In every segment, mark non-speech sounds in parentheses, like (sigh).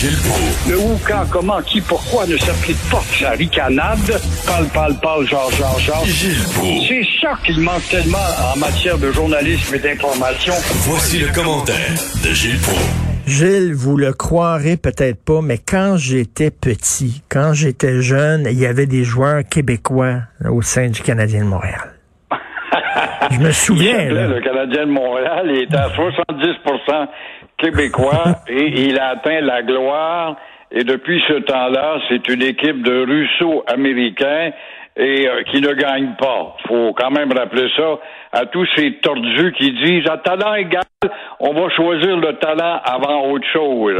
Gilles Proulx. Le où, quand, comment, qui, pourquoi ne s'applique pas sa ricanade? Parle, parle, parle, genre, genre, genre. Gilles Proulx. C'est ça qu'il manque tellement en matière de journalisme et d'information. Voici le commentaire de Gilles Proulx. Gilles, vous le croirez peut-être pas, mais quand j'étais petit, quand j'étais jeune, il y avait des joueurs québécois au sein du Canadien de Montréal. (laughs) Je me souviens. Là. le Canadien de Montréal, il est à 70 québécois (laughs) et il a atteint la gloire. Et depuis ce temps-là, c'est une équipe de russo-américains et euh, qui ne gagne pas. faut quand même rappeler ça à tous ces tordus qui disent à talent égal, on va choisir le talent avant autre chose.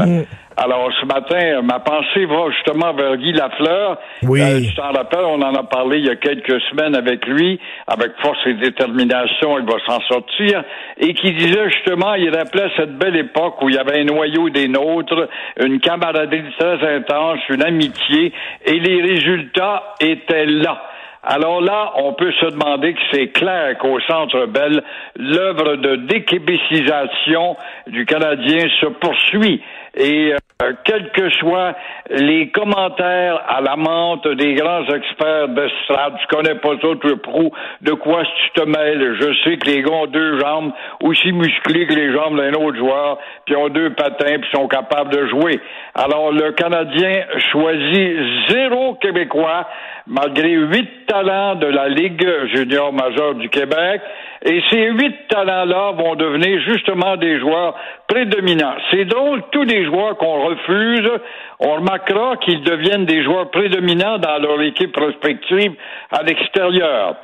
Alors ce matin, ma pensée va justement vers Guy Lafleur. Oui. Euh, tu t'en rappelles, on en a parlé il y a quelques semaines avec lui, avec force et détermination, il va s'en sortir, et qui disait justement, il rappelait cette belle époque où il y avait un noyau des nôtres, une camaraderie très intense, une amitié, et les résultats étaient là. Alors là, on peut se demander que c'est clair qu'au Centre Bell, l'œuvre de déquébécisation du Canadien se poursuit. Et euh, quels que soient les commentaires à la menthe des grands experts d'estrade, tu connais pas ça, tu es pro, de quoi tu te mêles? Je sais que les gars ont deux jambes aussi musclées que les jambes d'un autre joueur, puis ont deux patins, puis sont capables de jouer. Alors le Canadien choisit zéro Québécois, malgré huit talents de la Ligue junior majeure du Québec. Et ces huit talents-là vont devenir justement des joueurs prédominants. C'est drôle, tous les joueurs qu'on refuse, on remarquera qu'ils deviennent des joueurs prédominants dans leur équipe respective à l'extérieur.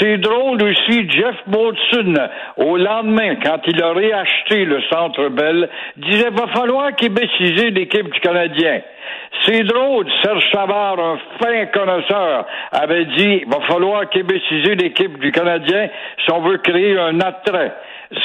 C'est drôle aussi, Jeff Molson, au lendemain, quand il a réacheté le Centre Bell, disait, va falloir québéciser l'équipe du Canadien. C'est drôle, Serge Savard, un fin connaisseur, avait dit, va falloir québéciser l'équipe du Canadien si on veut créer un attrait.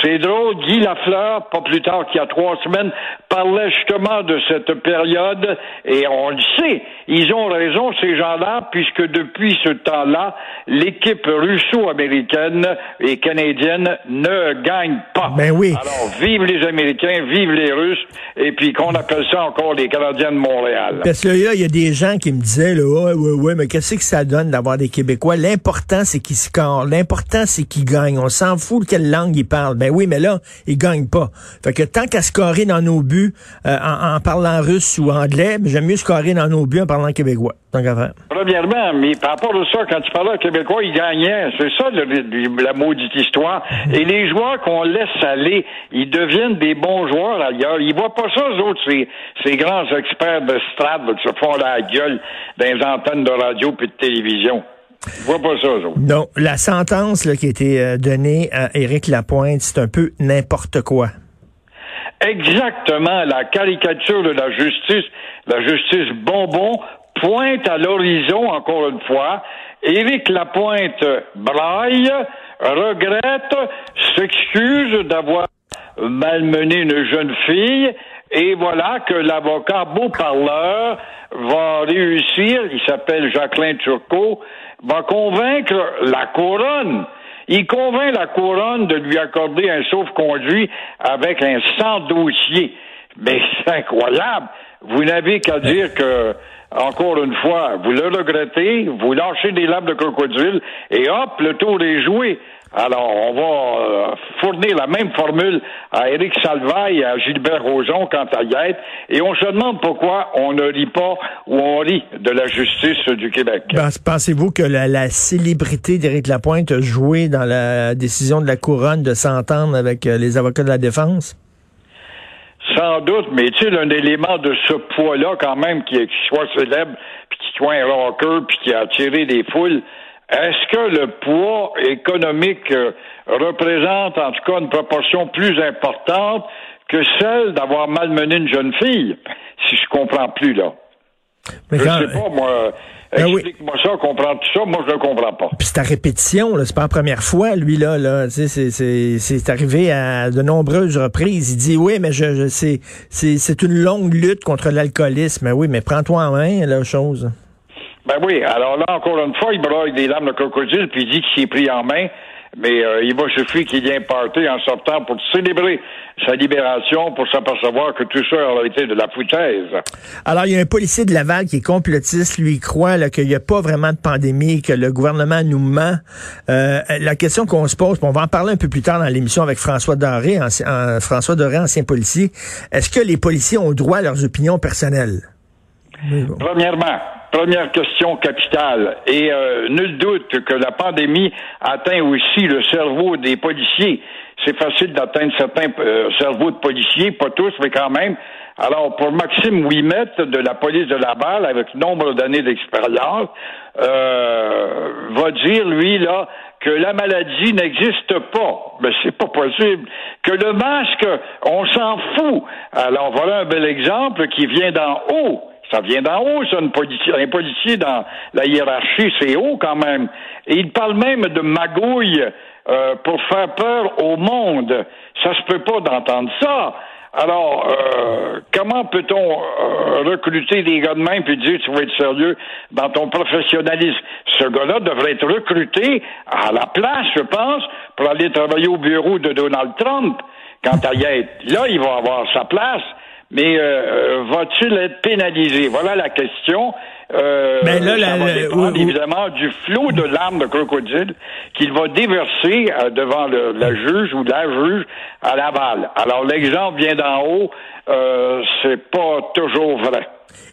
C'est drôle, Guy Lafleur, pas plus tard qu'il y a trois semaines, parlait justement de cette période, et on le sait, ils ont raison, ces gens-là, puisque depuis ce temps-là, l'équipe russo-américaine et canadienne ne gagne pas. Ben oui. Alors, vive les Américains, vive les Russes, et puis qu'on appelle ça encore les Canadiens de Montréal. Parce que là, il y a des gens qui me disaient, là, ouais, ouais, ouais, mais qu'est-ce que ça donne d'avoir des Québécois? L'important, c'est qu'ils scorent. L'important, c'est qu'ils gagnent. On s'en fout de quelle langue ils parlent. Ben oui, mais là, ils gagnent pas. Fait que tant qu'à scorer dans nos buts euh, en, en parlant russe ou anglais, j'aime mieux scorer dans nos buts en parlant québécois. Tant qu'à faire. Premièrement, mais par rapport à ça, quand tu parlais Québécois, ils gagnaient. C'est ça le- la maudite histoire. Et les joueurs qu'on laisse aller, ils deviennent des bons joueurs ailleurs. Ils voient pas ça, eux autres, ces, ces grands experts de strade qui se font la gueule dans les antennes de radio puis de télévision. Pas ça, autres. Donc, la sentence là, qui a été euh, donnée à Éric Lapointe, c'est un peu n'importe quoi. Exactement, la caricature de la justice, la justice bonbon, pointe à l'horizon, encore une fois. Éric Lapointe braille, regrette, s'excuse d'avoir malmené une jeune fille, et voilà que l'avocat beau parleur va réussir, il s'appelle Jacqueline Turcot, va convaincre la couronne il convainc la couronne de lui accorder un sauf-conduit avec un sans dossier. Mais c'est incroyable. Vous n'avez qu'à dire que, encore une fois, vous le regrettez, vous lâchez des lames de crocodile et hop, le tour est joué. Alors, on va euh, fournir la même formule à Éric Salvaille et à Gilbert Rozon quant à Yette, et on se demande pourquoi on ne rit pas ou on rit de la justice du Québec. Pense- Pensez-vous que la, la célébrité d'Éric Lapointe a joué dans la décision de la couronne de s'entendre avec euh, les avocats de la défense? Sans doute, mais tu sais, un élément de ce poids-là, quand même, qui, qui soit célèbre, puis qui soit un rocker, puis qui a attiré des foules, est-ce que le poids économique euh, représente en tout cas une proportion plus importante que celle d'avoir malmené une jeune fille? Si je comprends plus, là. Mais je quand- sais pas, moi. Ben oui. Explique-moi ça, comprends tout ça? Moi, je ne comprends pas. Puis c'est à répétition, là, c'est pas la première fois, lui, là, là, c'est, arrivé à de nombreuses reprises. Il dit, oui, mais je, je c'est, une longue lutte contre l'alcoolisme. Mais oui, mais prends-toi en main, la chose. Ben oui, alors là, encore une fois, il broye des lames de crocodile, puis il dit qu'il s'est pris en main. Mais euh, il va suffire qu'il y ait un party en sortant pour célébrer sa libération, pour s'apercevoir que tout ça aurait été de la foutaise. Alors, il y a un policier de Laval qui est complotiste, lui, il croit qu'il n'y a pas vraiment de pandémie, que le gouvernement nous ment. Euh, la question qu'on se pose, on va en parler un peu plus tard dans l'émission avec François Doré, ancien, François Doré, ancien policier, est-ce que les policiers ont droit à leurs opinions personnelles? Premièrement, première question capitale, et euh, nul doute que la pandémie atteint aussi le cerveau des policiers. C'est facile d'atteindre certains euh, cerveaux de policiers, pas tous, mais quand même. Alors, pour Maxime Ouimet de la police de Laval, avec nombre d'années d'expérience, euh, va dire, lui, là, que la maladie n'existe pas. Mais c'est pas possible. Que le masque, on s'en fout. Alors, voilà un bel exemple qui vient d'en haut. Ça vient d'en haut, ça, un policier dans la hiérarchie, c'est haut quand même. Et il parle même de magouille euh, pour faire peur au monde. Ça se peut pas d'entendre ça. Alors, euh, comment peut-on euh, recruter des gars de même puis dire tu vas être sérieux dans ton professionnalisme? Ce gars-là devrait être recruté à la place, je pense, pour aller travailler au bureau de Donald Trump. Quand à y être. Là, il va avoir sa place mais euh, va-t-il être pénalisé? Voilà la question. Euh, ben là, ça va dépendre, évidemment du flot de larmes de crocodile qu'il va déverser euh, devant le, la juge ou la juge à Laval. Alors l'exemple vient d'en haut, euh, c'est pas toujours vrai.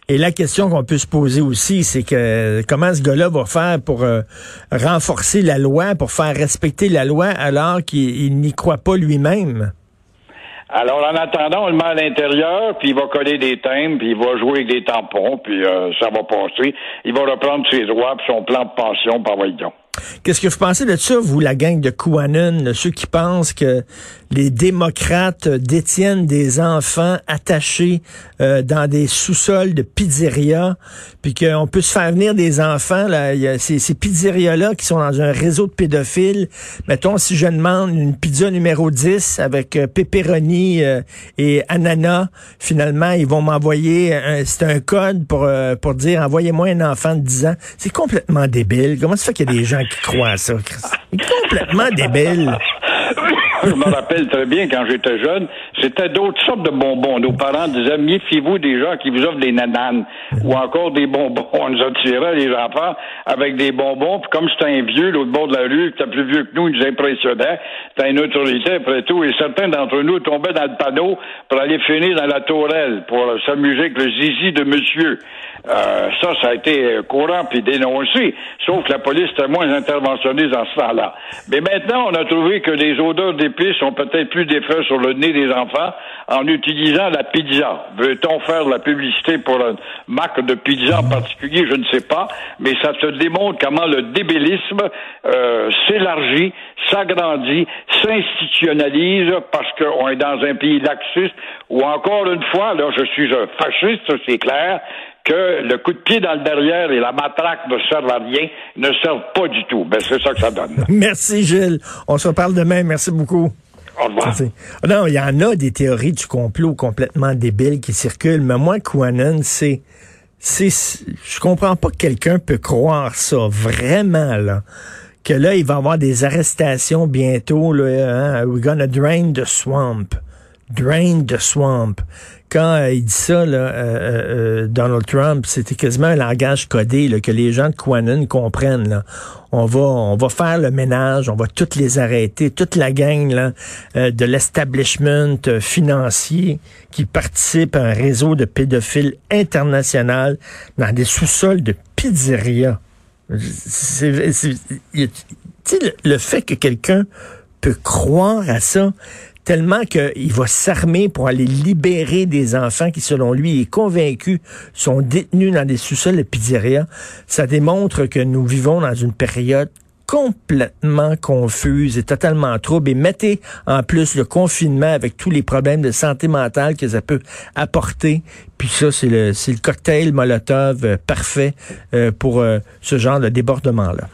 Et la question qu'on peut se poser aussi, c'est que comment ce gars-là va faire pour euh, renforcer la loi, pour faire respecter la loi alors qu'il n'y croit pas lui-même? Alors, en attendant, on le met à l'intérieur, puis il va coller des thèmes, puis il va jouer avec des tampons, puis euh, ça va passer. Il va reprendre ses droits, puis son plan de pension, par voyons. Qu'est-ce que vous pensez de ça, vous, la gang de Kouanen, ceux qui pensent que les démocrates détiennent des enfants attachés euh, dans des sous-sols de pizzerias, puis qu'on peut se faire venir des enfants, là, y a ces, ces pizzerias-là qui sont dans un réseau de pédophiles. Mettons, si je demande une pizza numéro 10 avec euh, pepperoni euh, et ananas, finalement, ils vont m'envoyer, c'est un code pour, euh, pour dire, envoyez-moi un enfant de 10 ans. C'est complètement débile. Comment ça fait qu'il y a des gens qui croient à ça? C'est complètement débile. (laughs) Je me rappelle très bien quand j'étais jeune, c'était d'autres sortes de bonbons. Nos parents disaient méfiez-vous des gens qui vous offrent des nananes ou encore des bonbons. On nous attirait les enfants avec des bonbons. Puis comme c'était un vieux, l'autre bord de la rue, qui était plus vieux que nous, il nous impressionnait. C'était une autorité après tout. Et certains d'entre nous tombaient dans le panneau pour aller finir dans la tourelle pour s'amuser avec le zizi de monsieur. Euh, ça, ça a été courant puis dénoncé. Sauf que la police était moins interventionniste dans ce temps-là. Mais maintenant, on a trouvé que les odeurs peut-être plus d'effet sur le nez des enfants en utilisant la pizza. Veut-on faire de la publicité pour une marque de pizza en particulier? Je ne sais pas. Mais ça te démontre comment le débilisme euh, s'élargit, s'agrandit, s'institutionnalise parce qu'on est dans un pays laxiste ou encore une fois, là, je suis un fasciste, c'est clair, que le coup de pied dans le derrière et la matraque ne servent à rien, ne servent pas du tout. Ben, c'est ça que ça donne. (laughs) Merci, Gilles. On se reparle demain. Merci beaucoup. Au revoir. Non, il y en a des théories du complot complètement débiles qui circulent, mais moi, Quanon, c'est c'est je comprends pas que quelqu'un peut croire ça vraiment là que là il va y avoir des arrestations bientôt là hein, we're gonna drain the swamp drain the swamp quand euh, il dit ça, euh, euh, Donald Trump, c'était quasiment un langage codé que les gens de Quanon comprennent. On va, on va faire le ménage, on va toutes les arrêter, toute la gang de l'establishment financier qui participe à un réseau de pédophiles international dans des sous-sols de pizzeria. C'est, le, le fait que quelqu'un peut croire à ça, tellement qu'il va s'armer pour aller libérer des enfants qui, selon lui, est convaincu, sont détenus dans des sous-sols de pizzeria. Ça démontre que nous vivons dans une période complètement confuse et totalement trouble. Et mettez en plus le confinement avec tous les problèmes de santé mentale que ça peut apporter. Puis ça, c'est le, le cocktail Molotov euh, parfait euh, pour euh, ce genre de débordement-là.